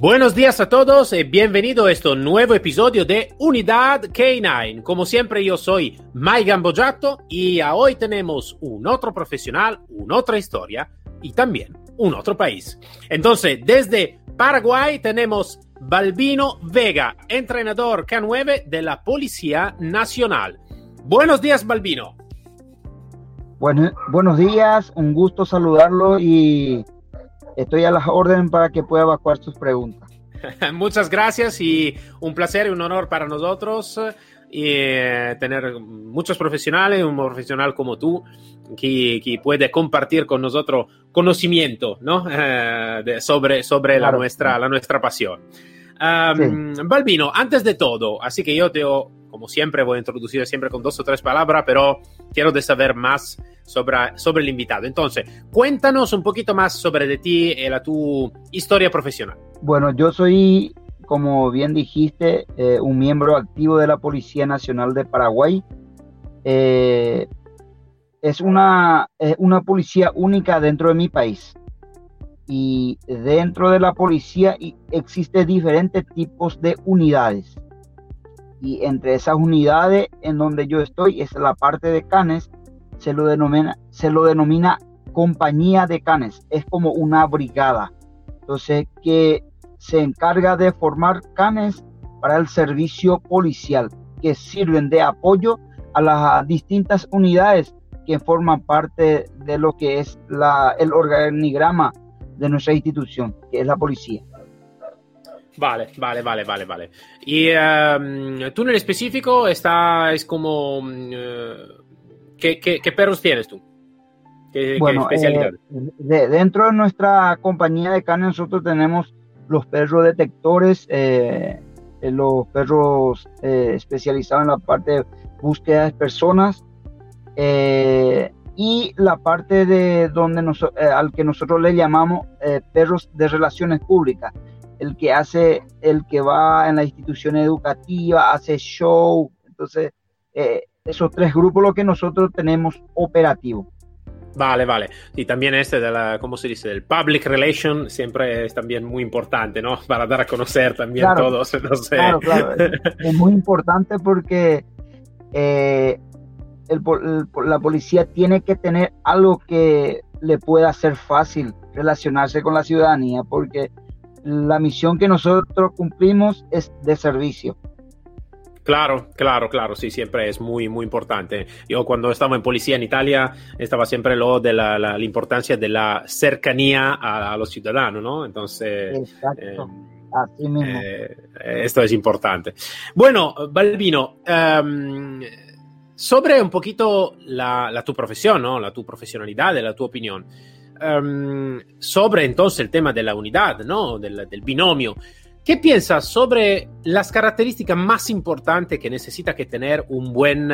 Buenos días a todos y bienvenido a este nuevo episodio de Unidad K9. Como siempre yo soy Mike Gambojato y hoy tenemos un otro profesional, una otra historia y también un otro país. Entonces, desde Paraguay tenemos Balbino Vega, entrenador K9 de la Policía Nacional. Buenos días, Balbino. Bueno, buenos días, un gusto saludarlo y estoy a las órdenes para que pueda evacuar sus preguntas. Muchas gracias y un placer y un honor para nosotros y, eh, tener muchos profesionales, un profesional como tú que, que puede compartir con nosotros conocimiento ¿no? Eh, sobre, sobre la, nuestra, la nuestra pasión. Balbino, antes de todo, así que yo te, como siempre, voy a introducir siempre con dos o tres palabras, pero quiero de saber más sobre, sobre el invitado. Entonces, cuéntanos un poquito más sobre de ti y la tu historia profesional. Bueno, yo soy, como bien dijiste, eh, un miembro activo de la Policía Nacional de Paraguay. Eh, es una, una policía única dentro de mi país. Y dentro de la policía existen diferentes tipos de unidades. Y entre esas unidades en donde yo estoy es la parte de Canes, se lo denomina, se lo denomina compañía de canes, es como una brigada. Entonces, que se encarga de formar canes para el servicio policial, que sirven de apoyo a las distintas unidades que forman parte de lo que es la, el organigrama de nuestra institución, que es la policía. Vale, vale, vale, vale, vale. Y um, tú en el específico está, es como uh, ¿Qué, perros tienes tú? ¿Qué, bueno, eh, dentro de nuestra compañía de carne nosotros tenemos los perros detectores, eh, eh, los perros especializados en la parte de búsqueda de personas y la parte de donde al que nosotros le llamamos perros de relaciones públicas, el que hace, el que va en la institución educativa, hace show, entonces esos tres grupos lo que nosotros tenemos operativo. Vale, vale. Y también este de la, ¿cómo se dice? El public relation siempre es también muy importante, ¿no? Para dar a conocer también todos, no sé. Claro, claro. Es muy importante porque eh, la policía tiene que tener algo que le pueda hacer fácil relacionarse con la ciudadanía, porque la misión que nosotros cumplimos es de servicio. Claro, claro, claro, sí, siempre es muy, muy importante. Yo cuando estaba en policía en Italia estaba siempre lo de la, importancia de la cercanía a, los ciudadanos, ¿no? Entonces, eh, Así mismo. Eh, esto es importante. Bueno, Balbino, em, sobre un poquito la, tu profesión, ¿no? La tu profesionalidad, la tu opinión. Em, sobre entonces el tema de la unidad, ¿no? del, del binomio. ¿Qué piensas sobre las características más importantes que necesita que tener un buen,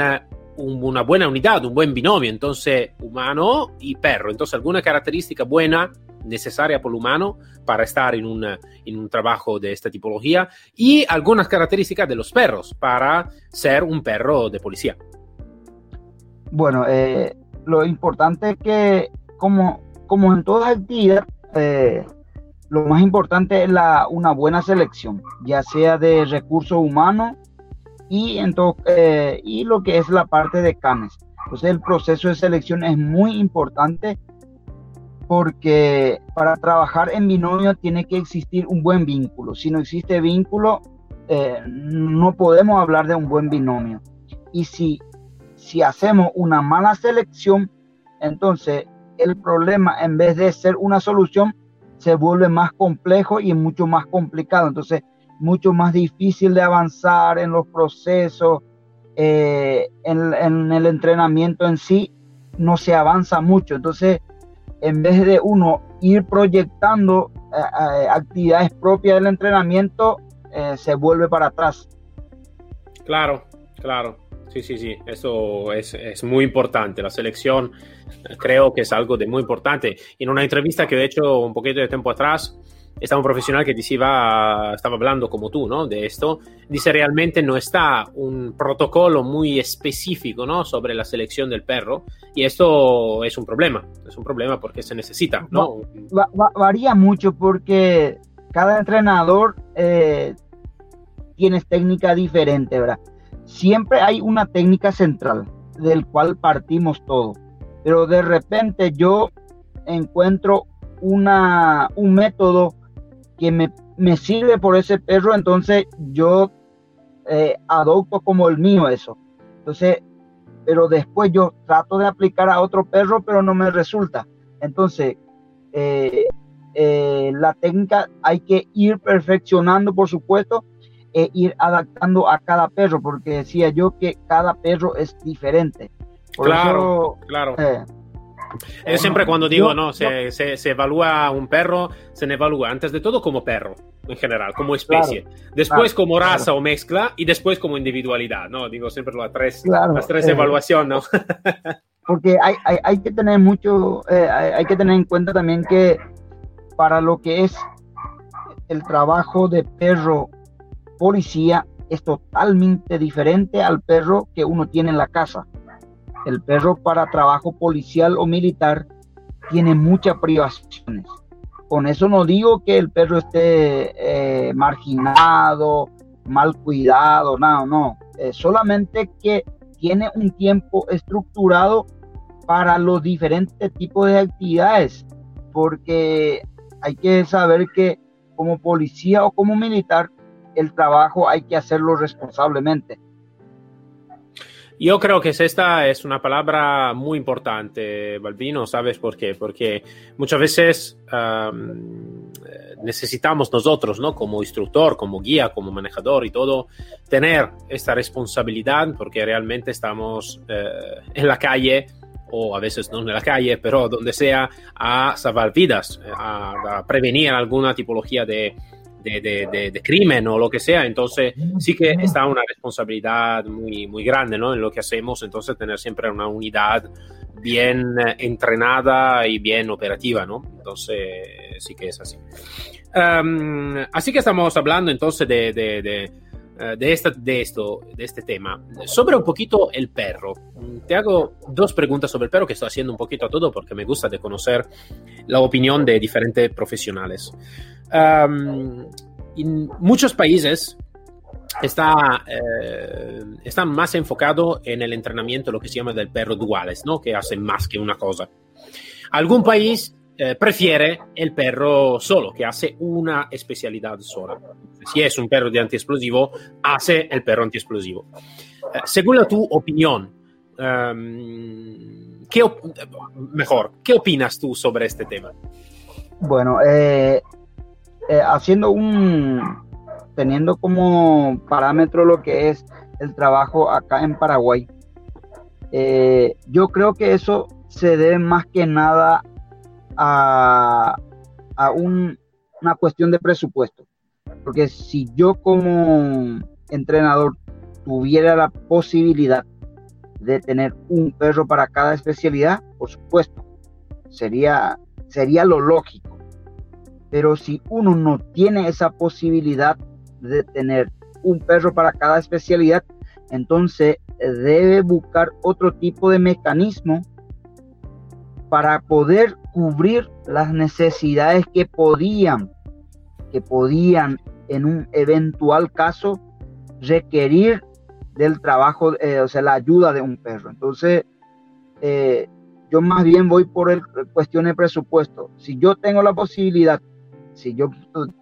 una buena unidad, un buen binomio, entonces humano y perro? Entonces, alguna característica buena necesaria por el humano para estar en, una, en un trabajo de esta tipología y algunas características de los perros para ser un perro de policía. Bueno, eh, lo importante es que como, como en todas actividades, eh, lo más importante es la, una buena selección, ya sea de recursos humanos y, eh, y lo que es la parte de canes. Entonces el proceso de selección es muy importante porque para trabajar en binomio tiene que existir un buen vínculo. Si no existe vínculo, eh, no podemos hablar de un buen binomio. Y si, si hacemos una mala selección, entonces el problema en vez de ser una solución, se vuelve más complejo y mucho más complicado. Entonces, mucho más difícil de avanzar en los procesos, eh, en, el entrenamiento en sí, no se avanza mucho. Entonces, en vez de uno ir proyectando eh, eh, actividades propias del entrenamiento, se vuelve para atrás. Claro, claro. Sí, sí, sí, eso es, es, muy importante. La selección creo que es algo de muy importante. En una entrevista que he hecho un poquito de tiempo atrás, estaba un profesional que decía, estaba hablando como tú, ¿no? De esto, dice realmente no está un protocolo muy específico, ¿no? Sobre la selección del perro y esto es un problema, es un problema porque se necesita, ¿no? varía mucho porque cada entrenador eh, tiene técnica diferente, ¿verdad? Siempre hay una técnica central del cual partimos todo, pero de repente yo encuentro una, un método que me, sirve por ese perro, entonces yo eh, adopto como el mío eso. Entonces, pero después yo trato de aplicar a otro perro, pero no me resulta. Entonces, eh, eh, la técnica hay que ir perfeccionando, por supuesto, e ir adaptando a cada perro, porque decía yo que cada perro es diferente. claro, claro. Eh, yo siempre cuando digo, no, se, se, evalúa un perro, se evalúa antes de todo como perro, en general, como especie. después como raza o mezcla y después como individualidad, ¿no? Digo siempre las tres, las tres eh, evaluaciones, ¿no? porque hay, hay, hay, que tener mucho, eh, hay, hay que tener en cuenta también que para lo que es el trabajo de perro policía es totalmente diferente al perro que uno tiene en la casa. El perro para trabajo policial o militar tiene muchas privaciones. Con eso no digo que el perro esté eh, marginado, mal cuidado, no, no. solamente que tiene un tiempo estructurado para los diferentes tipos de actividades, porque hay que saber que como policía o como militar el trabajo hay que hacerlo responsablemente. Yo creo que esta es una palabra muy importante, Balbino, ¿sabes por qué? Porque muchas veces necesitamos nosotros, ¿no? Como instructor, como guía, como manejador y todo, tener esta responsabilidad porque realmente estamos eh, en la calle o a veces no en la calle, pero donde sea, a salvar vidas, a prevenir alguna tipología de, de, crimen o lo que sea. Entonces sí que está una responsabilidad muy, muy grande ¿no? en lo que hacemos. Entonces tener siempre una unidad bien entrenada y bien operativa. ¿no? Entonces sí que es así. así que estamos hablando entonces de, de, de, eh, de, esta, de, esto, de este tema. Sobre un poquito el perro. Te hago dos preguntas sobre el perro que estoy haciendo un poquito a todo porque me gusta de conocer la opinión de diferentes profesionales en muchos países está, eh, están más enfocado en el entrenamiento, lo que se llama del perro duales, ¿no? que hacen más que una cosa. Algún país eh, prefiere el perro solo, que hace una especialidad sola. Si es un perro de antiexplosivo, hace el perro antiexplosivo. Eh, según la tu opinión, ¿qué mejor, ¿qué opinas tú sobre este tema? Bueno, eh, eh, haciendo un, teniendo como parámetro lo que es el trabajo acá en Paraguay, eh, yo creo que eso se debe más que nada a, a una cuestión de presupuesto. Porque si yo como entrenador tuviera la posibilidad de tener un perro para cada especialidad, por supuesto, sería, sería lo lógico. Pero si uno no tiene esa posibilidad de tener un perro para cada especialidad, entonces eh, debe buscar otro tipo de mecanismo para poder cubrir las necesidades que podían, que podían en un eventual caso requerir del trabajo, eh, o sea, la ayuda de un perro. Entonces, eh, yo más bien voy por el cuestión de presupuesto. Si yo tengo la posibilidad si yo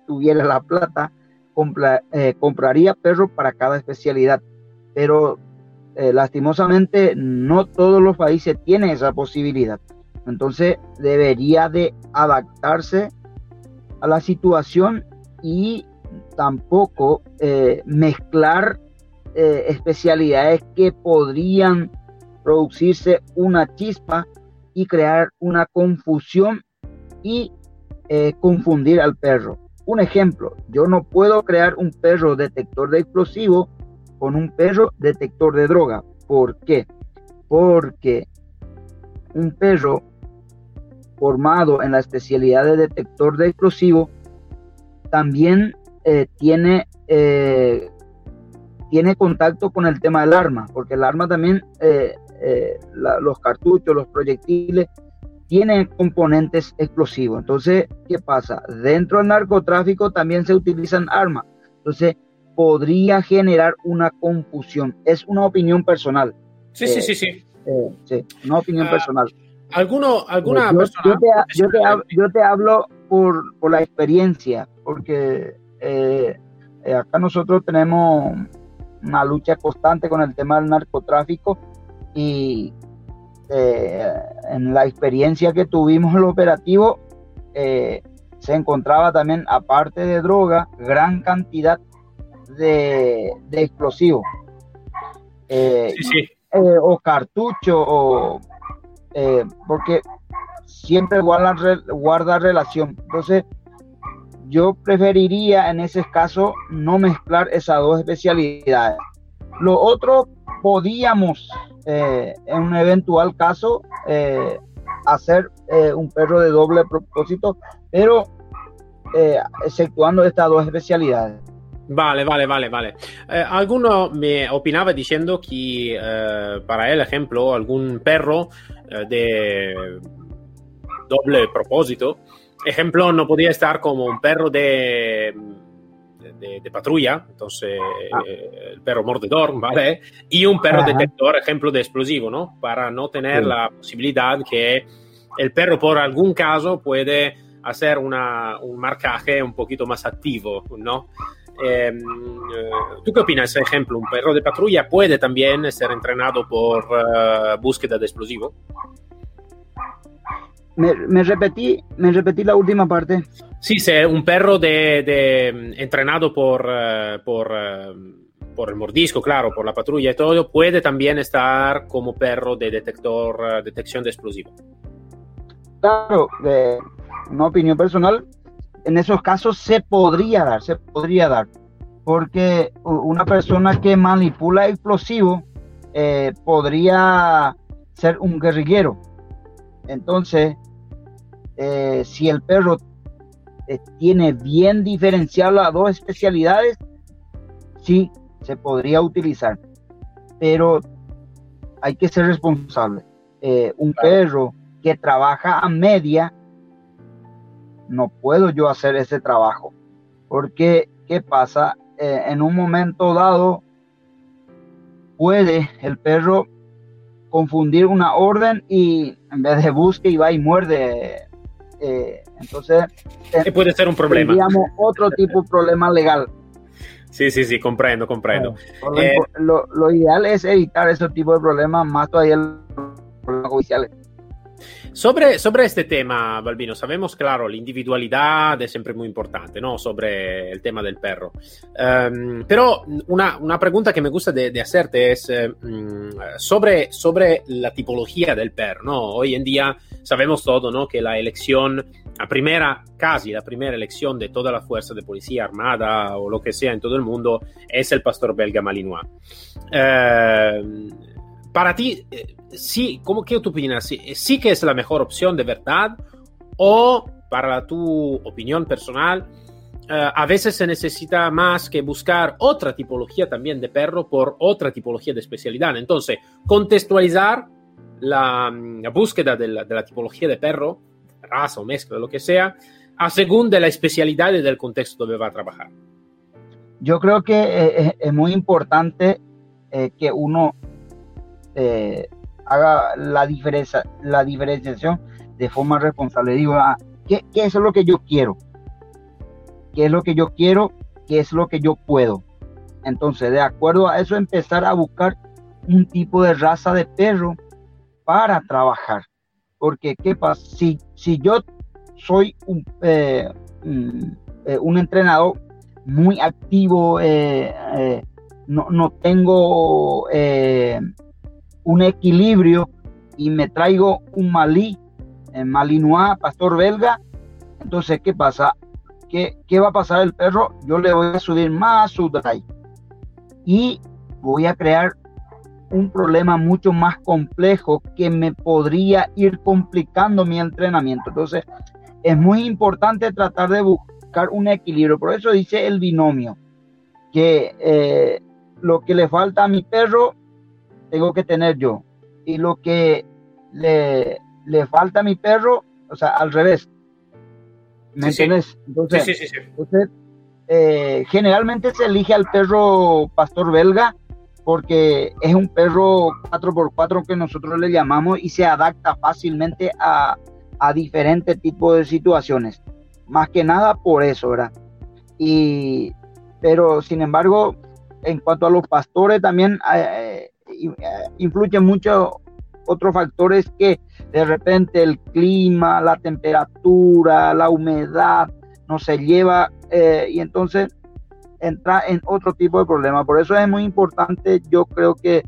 tuviera la plata, eh, compraría perros para cada especialidad. Pero eh, lastimosamente no todos los países tienen esa posibilidad. Entonces debería de adaptarse a la situación y tampoco eh, mezclar especialidades que podrían producirse una chispa y crear una confusión y eh, confundir al perro. un ejemplo, yo no puedo crear un perro detector de explosivo con un perro detector de droga. ¿Por qué? Porque un perro formado en la especialidad de detector de explosivo también eh, tiene, eh, tiene contacto con el tema del arma, porque el arma también, los cartuchos, los proyectiles, tienen componentes explosivos. Entonces, ¿qué pasa? Dentro del narcotráfico también se utilizan armas. Entonces, podría generar una confusión. Es una opinión personal. Sí, sí, sí, sí. sí, una opinión ah, personal. ¿Alguno, alguna yo, persona? Yo te, yo te, hablo por, por, la experiencia, porque eh, eh, acá nosotros tenemos una lucha constante con el tema del narcotráfico y eh, en la experiencia que tuvimos el operativo se encontraba también, aparte de droga, gran cantidad de, de explosivos. o cartucho o eh, porque siempre guarda, guarda relación. Entonces, yo preferiría en ese caso no mezclar esas dos especialidades. Lo otro, podíamos eh, en un eventual caso eh, hacer un perro de doble propósito, pero exceptuando estas dos especialidades. Vale, vale, vale, vale. Eh, alguno me opinaba diciendo que eh, para el ejemplo, algún perro eh, de doble propósito, ejemplo, no podía estar como un perro de, de, patrulla, entonces ah. el perro mordedor, ¿vale? Y un perro detector, ejemplo de explosivo, ¿no? Para no tener la posibilidad que el perro por algún caso puede hacer una, un marcaje un poquito más activo, ¿no? Em, eh, ¿Tú qué opinas? Por ejemplo, un perro de patrulla puede también ser entrenado por uh, búsqueda de explosivo. Me, repetí, me repetí la última parte. Sí, sí, un perro de, de entrenado por, uh, por, uh, por el mordisco, claro, por la patrulla y todo, puede también estar como perro de detector, detección de explosivo. Claro, una opinión personal, en esos casos se podría dar, se podría dar, porque una persona que manipula explosivos eh, podría ser un guerrillero. Entonces, eh, si el perro eh, tiene bien diferenciadas las dos especialidades, sí, se podría utilizar, pero hay que ser responsable. un perro que trabaja a media no puedo yo hacer ese trabajo. Porque, ¿qué pasa? Eh, en un momento dado, puede el perro confundir una orden y en vez de busque y va y muerde. Eh, entonces, puede ser un problema. Tendríamos otro tipo de problema legal. Sí, sí, sí, comprendo, comprendo. Eh, lo, ideal es evitar ese tipo de problemas, más todavía los problemas judiciales. Sobre, sobre este tema, Balbino, sabemos, claro, la individualidad es siempre muy importante, ¿no? Sobre el tema del perro. Um, pero una, una, pregunta que me gusta de, de hacerte es um, sobre, sobre la tipología del perro, ¿no? Hoy en día sabemos todo, ¿no? Que la elección, la primera, casi la primera elección de toda la fuerza de policía armada o lo que sea en todo el mundo es el pastor belga Malinois. Uh, para ti, eh, sí, ¿cómo tu opinas? ¿Sí, ¿Sí, que es la mejor opción de verdad? ¿O para tu opinión personal, eh, a veces se necesita más que buscar otra tipología también de perro por otra tipología de especialidad? Entonces, contextualizar la, búsqueda de la, de la, tipología de perro, raza o mezcla, lo que sea, a según de la especialidad y del contexto donde va a trabajar. Yo creo que eh, es muy importante que uno eh, haga la, diferencia, la diferenciación de forma responsable. Digo, ah, ¿qué, ¿qué, es lo que yo quiero? ¿Qué es lo que yo quiero? ¿Qué es lo que yo puedo? Entonces, de acuerdo a eso, empezar a buscar un tipo de raza de perro para trabajar. Porque, ¿qué pasa? Si, si yo soy un, eh, eh, un entrenador muy activo, no, no, tengo un equilibrio y me traigo un malí, malinois, pastor belga, entonces, ¿qué pasa? ¿qué, ¿qué, va a pasar el perro? Yo le voy a subir más su drive y voy a crear un problema mucho más complejo que me podría ir complicando mi entrenamiento. Entonces, es muy importante tratar de buscar un equilibrio. Por eso dice el binomio, que eh, lo que le falta a mi perro, tengo que tener yo. Y lo que le, le falta a mi perro, o sea, al revés. ¿Me entiendes? Entonces, sí, sí, entonces eh, generalmente se elige al perro pastor belga porque es un perro 4x4 que nosotros le llamamos y se adapta fácilmente a, a diferentes tipos de situaciones. Más que nada por eso, ¿verdad? Y, pero sin embargo, en cuanto a los pastores también eh, eh, influyen mucho otros factores que de repente el clima, la temperatura, la humedad, no se lleva eh, y entonces entra en otro tipo de problema. Por eso es muy importante, yo creo que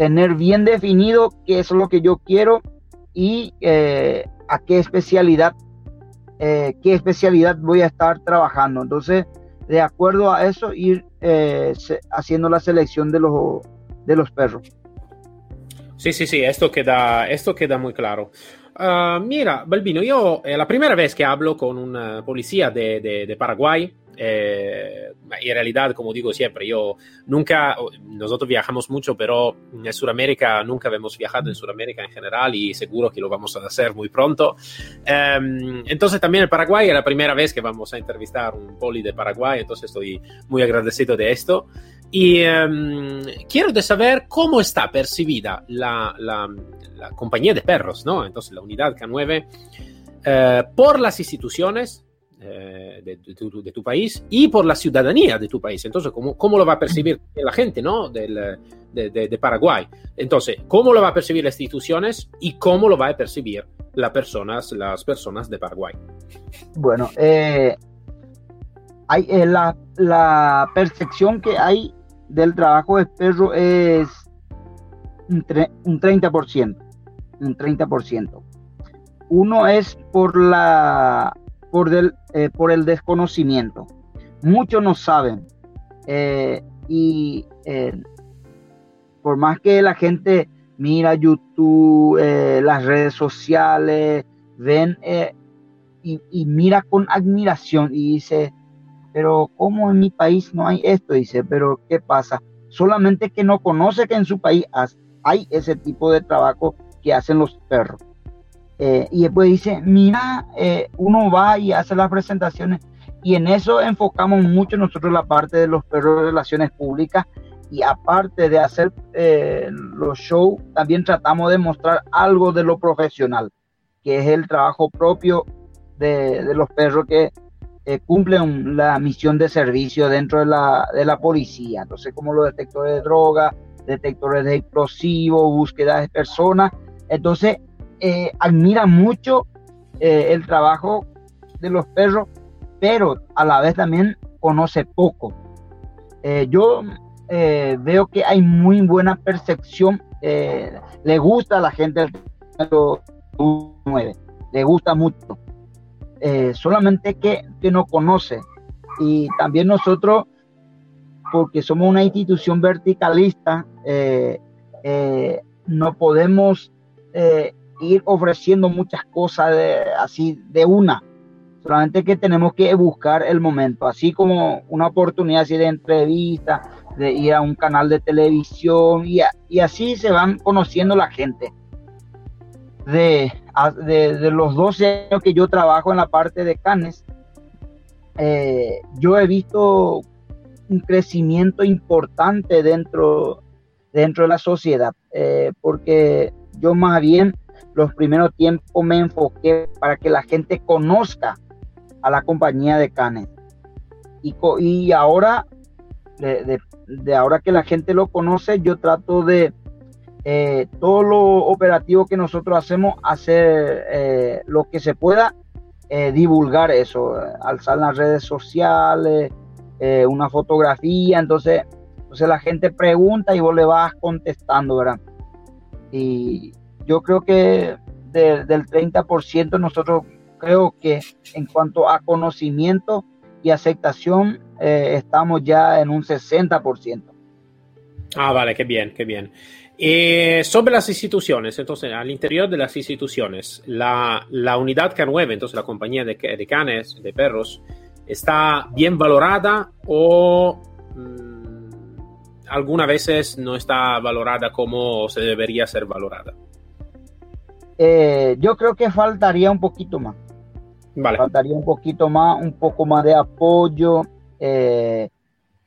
tener bien definido qué es lo que yo quiero y eh, a qué especialidad, eh, qué especialidad voy a estar trabajando. Entonces, de acuerdo a eso, ir eh, haciendo la selección de los, de los perros. Sí, sí, sí, esto queda, esto queda muy claro. Uh, mira, Balbino, yo la primera vez que hablo con un policía de, de, Paraguay, eh, en realidad, como digo siempre, yo nunca, nosotros viajamos mucho, pero en Sudamérica nunca hemos viajado en Sudamérica en general y seguro que lo vamos a hacer muy pronto. Em, entonces también el Paraguay es la primera vez que vamos a entrevistar un poli de Paraguay, entonces estoy muy agradecido de esto. Y um, quiero de saber cómo está percibida la, la, la, compañía de perros, ¿no? Entonces la unidad K9 eh, por las instituciones eh, de, de, tu, de, tu, país y por la ciudadanía de tu país. Entonces, ¿cómo, cómo lo va a percibir la gente ¿no? Del, de, de, Paraguay? Entonces, ¿cómo lo va a percibir las instituciones y cómo lo va a percibir las personas, las personas de Paraguay? Bueno, eh, hay, eh, la, la, percepción que hay del trabajo de perro es un, un 30%. Un 30%. Uno es por la por, del, eh, por el desconocimiento. Muchos no saben. Eh, y eh, por más que la gente mira YouTube, las redes sociales, ven y, y, mira con admiración y dice, pero ¿cómo en mi país no hay esto? Dice, pero ¿qué pasa? Solamente que no conoce que en su país hay ese tipo de trabajo que hacen los perros. Eh, y después dice, mira, eh, uno va y hace las presentaciones y en eso enfocamos mucho nosotros la parte de los perros de relaciones públicas y aparte de hacer eh, los shows, también tratamos de mostrar algo de lo profesional, que es el trabajo propio de, de los perros que cumplen la misión de servicio dentro de la, de la policía. Entonces, como los detectores de droga, detectores de explosivos, búsqueda de personas. Entonces, eh, admira mucho eh, el trabajo de los perros, pero a la vez también conoce poco. Eh, yo veo que hay muy buena percepción, le gusta a la gente el 9, le gusta mucho, solamente que, que no conoce. Y también nosotros, porque somos una institución verticalista, no podemos ir ofreciendo muchas cosas así de una. Solamente que tenemos que buscar el momento, así como una oportunidad así de entrevista, de ir a un canal de televisión y así se van conociendo la gente. De, de, los 12 años que yo trabajo en la parte de Canes, eh, yo he visto un crecimiento importante dentro, dentro de la sociedad, eh, porque yo más bien los primeros tiempos me enfoqué para que la gente conozca a la compañía de Canes. Y, y ahora, de, ahora que la gente lo conoce, yo trato de eh, todo lo operativo que nosotros hacemos, hacer eh, lo que se pueda, eh, divulgar eso, alzar las redes sociales, una fotografía, entonces, entonces la gente pregunta y vos le vas contestando, ¿verdad? Y, yo creo que del 30% nosotros creo que en cuanto a conocimiento y aceptación, estamos ya en un 60%. Ah, vale, qué bien, qué bien. Eh, sobre las instituciones, entonces, al interior de las instituciones, la, la unidad K9, entonces la compañía de, de, canes, de perros, ¿está bien valorada o mmm, algunas veces no está valorada como se debería ser valorada? Eh, yo creo que faltaría un poquito más. Vale. Faltaría un poquito más, un poco más de apoyo. Eh,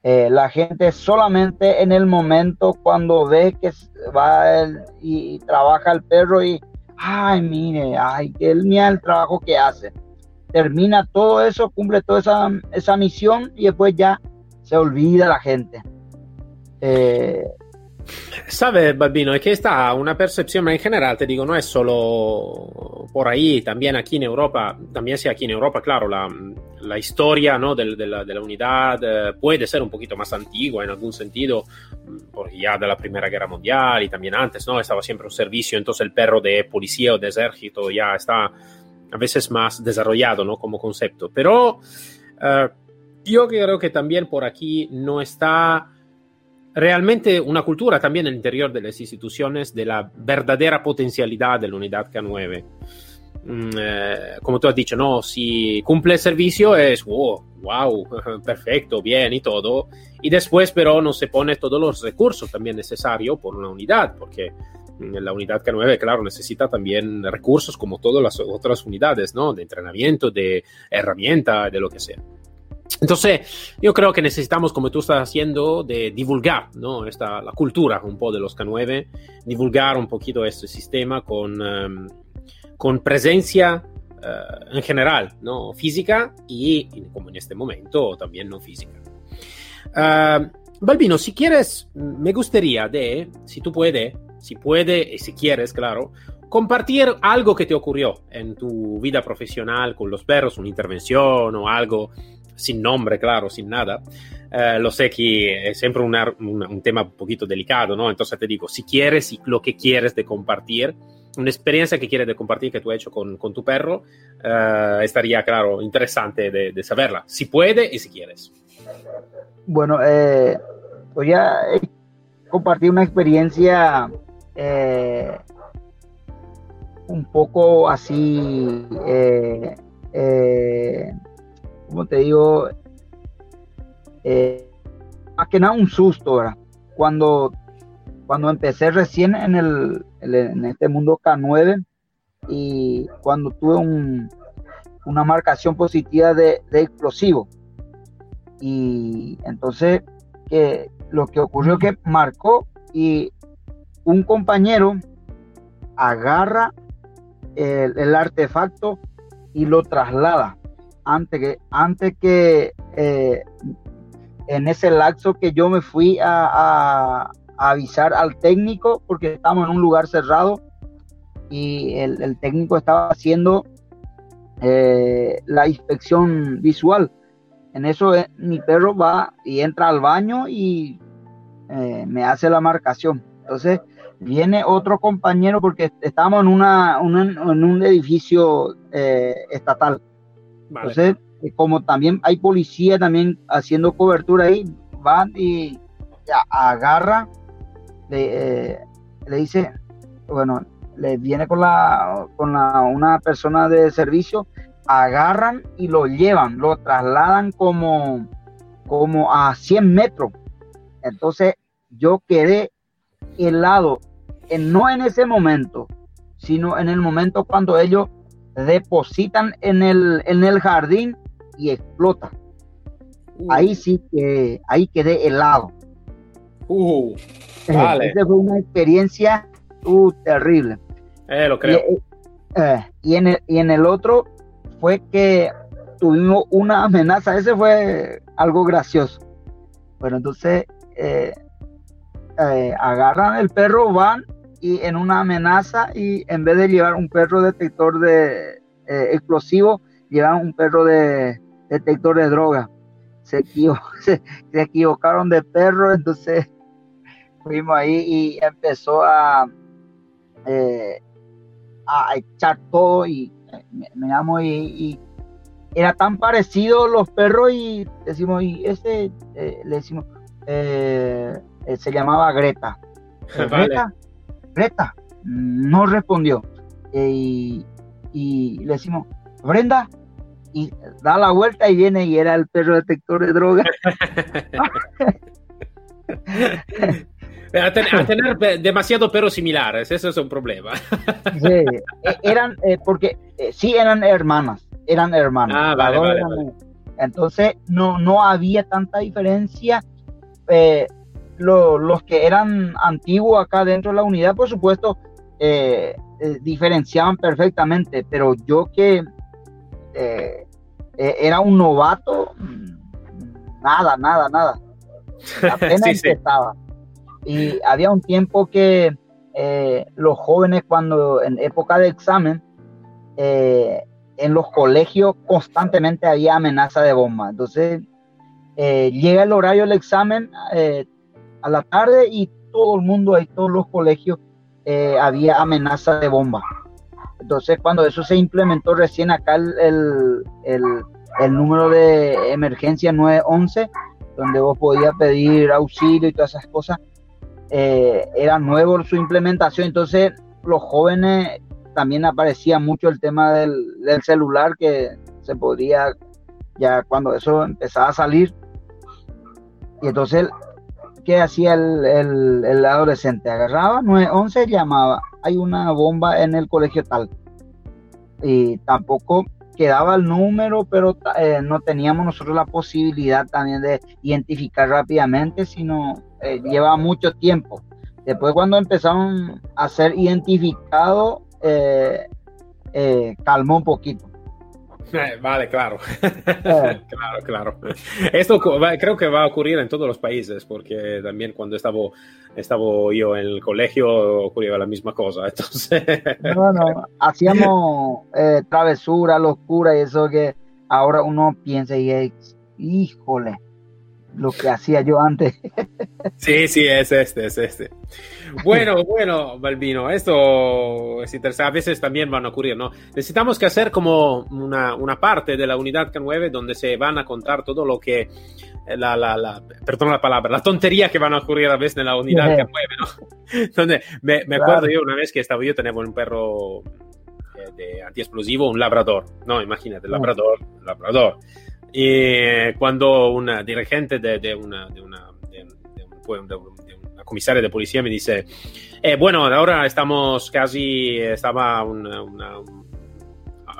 eh, la gente solamente en el momento cuando ve que va y, trabaja el perro y, ay, mire, ay, que él mira el trabajo que hace. Termina todo eso, cumple toda esa, esa misión y después ya se olvida la gente. Eh, Sabe, Balbino, es que está una percepción, en general, te digo, no es solo por ahí, también aquí en Europa, también sea aquí en Europa, claro, la, historia ¿no? de, la, unidad eh, puede ser un poquito más antigua en algún sentido, porque ya de la Primera Guerra Mundial y también antes, ¿no? Estaba siempre un servicio, entonces el perro de policía o de ejército ya está a veces más desarrollado, ¿no? Como concepto. Pero uh, yo creo que también por aquí no está realmente una cultura también el interior de las instituciones de la verdadera potencialidad de la unidad K9. Mm, eh, como tú has dicho, no, si cumple el servicio es wow, wow, perfecto, bien y todo. Y después, pero no se pone todos los recursos también necesarios por una unidad, porque la unidad K9, claro, necesita también recursos como todas las otras unidades, ¿no? De entrenamiento, de herramienta, de lo que sea. Entonces, yo creo que necesitamos, como tú estás haciendo, de divulgar ¿no? Esta, la cultura un poco de los K9, divulgar un poquito este sistema con, um, con presencia uh, en general, ¿no? física y, como en este momento, también no física. Uh, Balbino, si quieres, me gustaría de, si tú puedes, si puedes y si quieres, claro, compartir algo que te ocurrió en tu vida profesional con los perros, una intervención o algo sin nombre, claro, sin nada. Eh, lo sé que es siempre un tema un poquito delicado, ¿no? Entonces te digo, si quieres lo que quieres de compartir, una experiencia que quieres de compartir que tú has hecho con, tu perro, eh, estaría, claro, interesante de, de, saberla, si puede y si quieres. Bueno, eh, voy a compartir una experiencia eh, un poco así eh, eh, como te digo, eh, más que nada un susto, ¿verdad? Cuando, cuando empecé recién en, el, en este mundo K9 y cuando tuve un, una marcación positiva de, explosivo. Y entonces que lo que ocurrió que marcó y un compañero agarra el artefacto y lo traslada antes que, antes que eh, en ese lapso que yo me fui a, avisar al técnico, porque estamos en un lugar cerrado y el, técnico estaba haciendo eh, la inspección visual. En eso eh, mi perro va y entra al baño y me hace la marcación. Entonces viene otro compañero porque estamos en, un edificio estatal. Entonces, eh, como también hay policía también haciendo cobertura ahí, van y agarra, le, eh, le dice, bueno, le viene con la con una persona de servicio, agarran y lo llevan, lo trasladan como, como a 100 metros. Entonces yo quedé helado, no en ese momento, sino en el momento cuando ellos depositan en el, en el jardín y explota. Uh. Ahí sí que, ahí quedé helado. Uh, vale. Esa fue una experiencia uh, terrible. Eh, lo creo. Y, eh, y, en el, y en el otro fue que tuvimos una amenaza, ese fue algo gracioso. Bueno, entonces eh, eh, agarran el perro, van y en una amenaza y en vez de llevar un perro detector de eh, explosivo, llevan un perro de detector de droga. Se, equivo se, se, equivocaron de perro, entonces fuimos ahí y empezó a, eh, a echar todo y miramos y, era tan parecido los perros y decimos, y ese, eh, le decimos, eh, se llamaba Greta. Greta, Greta, no respondió. y, y le decimos, Brenda, y da la vuelta y viene y era el perro detector de drogas. A, tener demasiado perros similares, eso es un problema. sí, e, eran, eh, porque eh, sí eran hermanas, eran hermanas. Ah, vale, vale, Entonces no, no había tanta diferencia. Eh, los que eran antiguos acá dentro de la unidad, por supuesto, diferenciaban perfectamente, pero yo que era un novato, nada, nada, nada. Apenas sí, empezaba. Y había un tiempo que eh, los jóvenes cuando en época de examen, eh, en los colegios constantemente había amenaza de bomba. Entonces eh, llega el horario del examen a la tarde y todo el mundo, ahí todos los colegios, había amenaza de bomba. Entonces cuando eso se implementó recién acá el, el, el número de emergencia 911, donde vos podías pedir auxilio y todas esas cosas, eh, era nuevo su implementación, entonces los jóvenes también aparecía mucho el tema del, celular que se podía, ya cuando eso empezaba a salir, y entonces, ¿qué hacía el, el, adolescente? Agarraba 911, llamaba, hay una bomba en el colegio tal, y tampoco quedaba el número, pero eh, no teníamos nosotros la posibilidad también de identificar rápidamente, sino eh, lleva mucho tiempo. Después cuando empezaron a ser identificados, eh, eh, calmó un poquito. Vale, claro. claro, claro. Esto creo que va a ocurrir en todos los países, porque también cuando estaba, estaba yo en el colegio ocurría la misma cosa. Entonces... Bueno, hacíamos travesura, locura y eso que ahora uno piensa y es, híjole, lo que hacía yo antes. Sí, sí, es este, es este. Bueno, bueno, Balbino, esto es interesante. A veces también van a ocurrir, ¿no? Necesitamos que hacer como una, una parte de la unidad K9 donde se van a contar todo lo que, la, la, la, perdón la palabra, la tontería que van a ocurrir a veces en la unidad K9, ¿no? Donde me, me acuerdo yo una vez que estaba yo, tenemos un perro eh, de antiexplosivo, un labrador, ¿no? Imagínate, labrador, labrador. Y cuando una dirigente de, de una, de una, de, una comisaria de policía me dice, eh, bueno, ahora estamos casi, estaba una, una,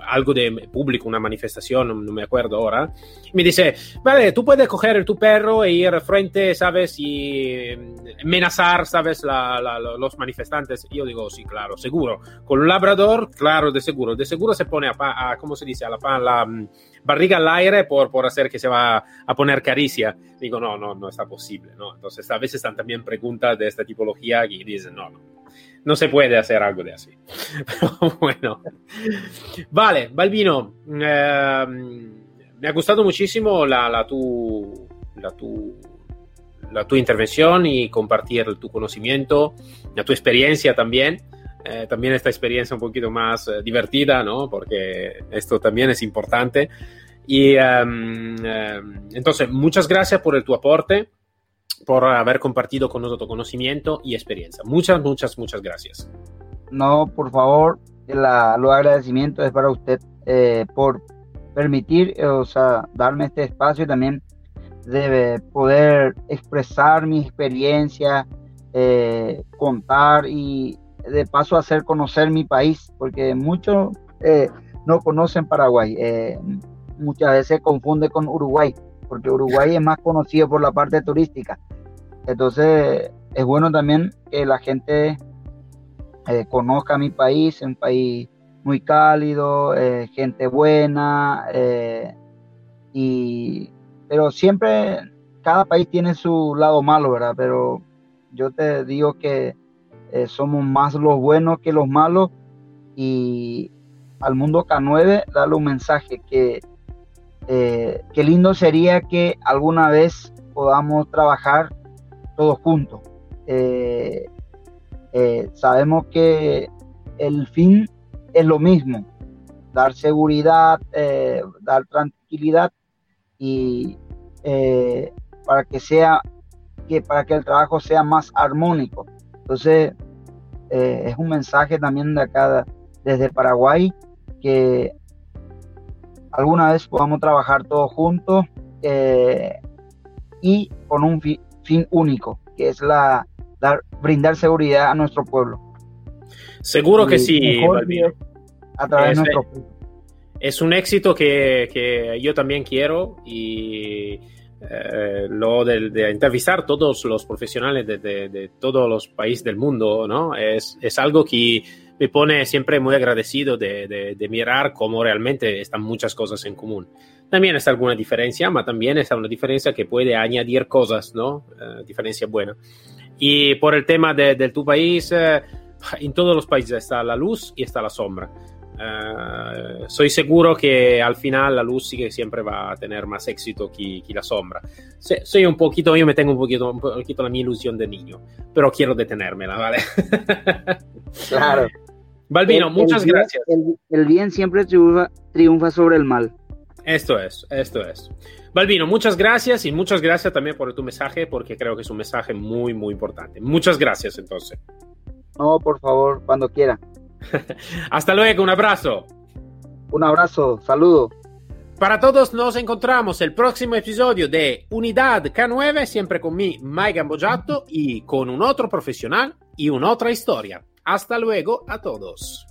algo de público, una manifestación, no, me acuerdo ahora, me dice, vale, tú puedes coger tu perro e ir frente, ¿sabes? Y amenazar, ¿sabes? La, la, los manifestantes. Y yo digo, sí, claro, seguro. Con un labrador, claro, de seguro. De seguro se pone a, a ¿cómo se dice? A la, la barriga al aire por, por hacer que se va a poner caricia. Digo, no, no, no está posible, ¿no? Entonces, a veces están también preguntas de esta tipología y dicen, no, no, no se puede hacer algo de así. bueno, vale, Balbino, eh, me ha gustado muchísimo la, la, tu, la, tu, la tu intervención y compartir tu conocimiento, la tu experiencia también. Eh, también esta experiencia un poquito más eh, divertida, ¿no? Porque esto también es importante. Y em, em, entonces, muchas gracias por el, tu aporte, por haber compartido con nosotros conocimiento y experiencia. Muchas, muchas, muchas gracias. No, por favor, la, los agradecimientos es para usted eh, por permitir, o sea, darme este espacio y también de poder expresar mi experiencia, contar y de paso hacer conocer mi país, porque muchos eh, no conocen Paraguay. Eh, muchas veces confunde con Uruguay, porque Uruguay es más conocido por la parte turística. Entonces, es bueno también que la gente eh, conozca mi país, un país muy cálido, gente buena, y, pero siempre cada país tiene su lado malo, ¿verdad? Pero yo te digo que eh, somos más los buenos que los malos y al mundo K9 darle un mensaje que eh, qué lindo sería que alguna vez podamos trabajar todos juntos. Eh, sabemos que el fin es lo mismo, dar seguridad, dar tranquilidad y para que sea que para que el trabajo sea más armónico. Entonces es un mensaje también de acá desde Paraguay que alguna vez podamos trabajar todos juntos y con un fin único, que es la dar, brindar seguridad a nuestro pueblo. Seguro que sí, A través es, de nuestro pueblo. Es un éxito que, que yo también quiero y eh, lo de, de, entrevistar todos los profesionales de, todos los países del mundo, ¿no? Es, es algo que me pone siempre muy agradecido de, mirar cómo realmente están muchas cosas en común. También está alguna diferencia, pero también está una diferencia que puede añadir cosas, ¿no? Uh, diferencia buena. Y por el tema de, tu país, uh, en todos los países está la luz y está la sombra. Uh, soy seguro que al final la luz sí que siempre va a tener más éxito que, que la sombra. soy un poquito, yo me tengo un poquito, un poquito la mi ilusión de niño, pero quiero detenérmela, ¿vale? claro. Balbino, muchas gracias. El, bien siempre triunfa, triunfa sobre el mal. Esto es, esto es. Balbino, muchas gracias y muchas gracias también por tu mensaje, porque creo que es un mensaje muy, muy importante. Muchas gracias, entonces. No, por favor, cuando quiera. Hasta luego, un abrazo. Un abrazo, saludo. Para todos nos encontramos el próximo episodio de Unidad K9, siempre con mi Mike Gambojato y con un otro profesional y una otra historia. Hasta luego a todos.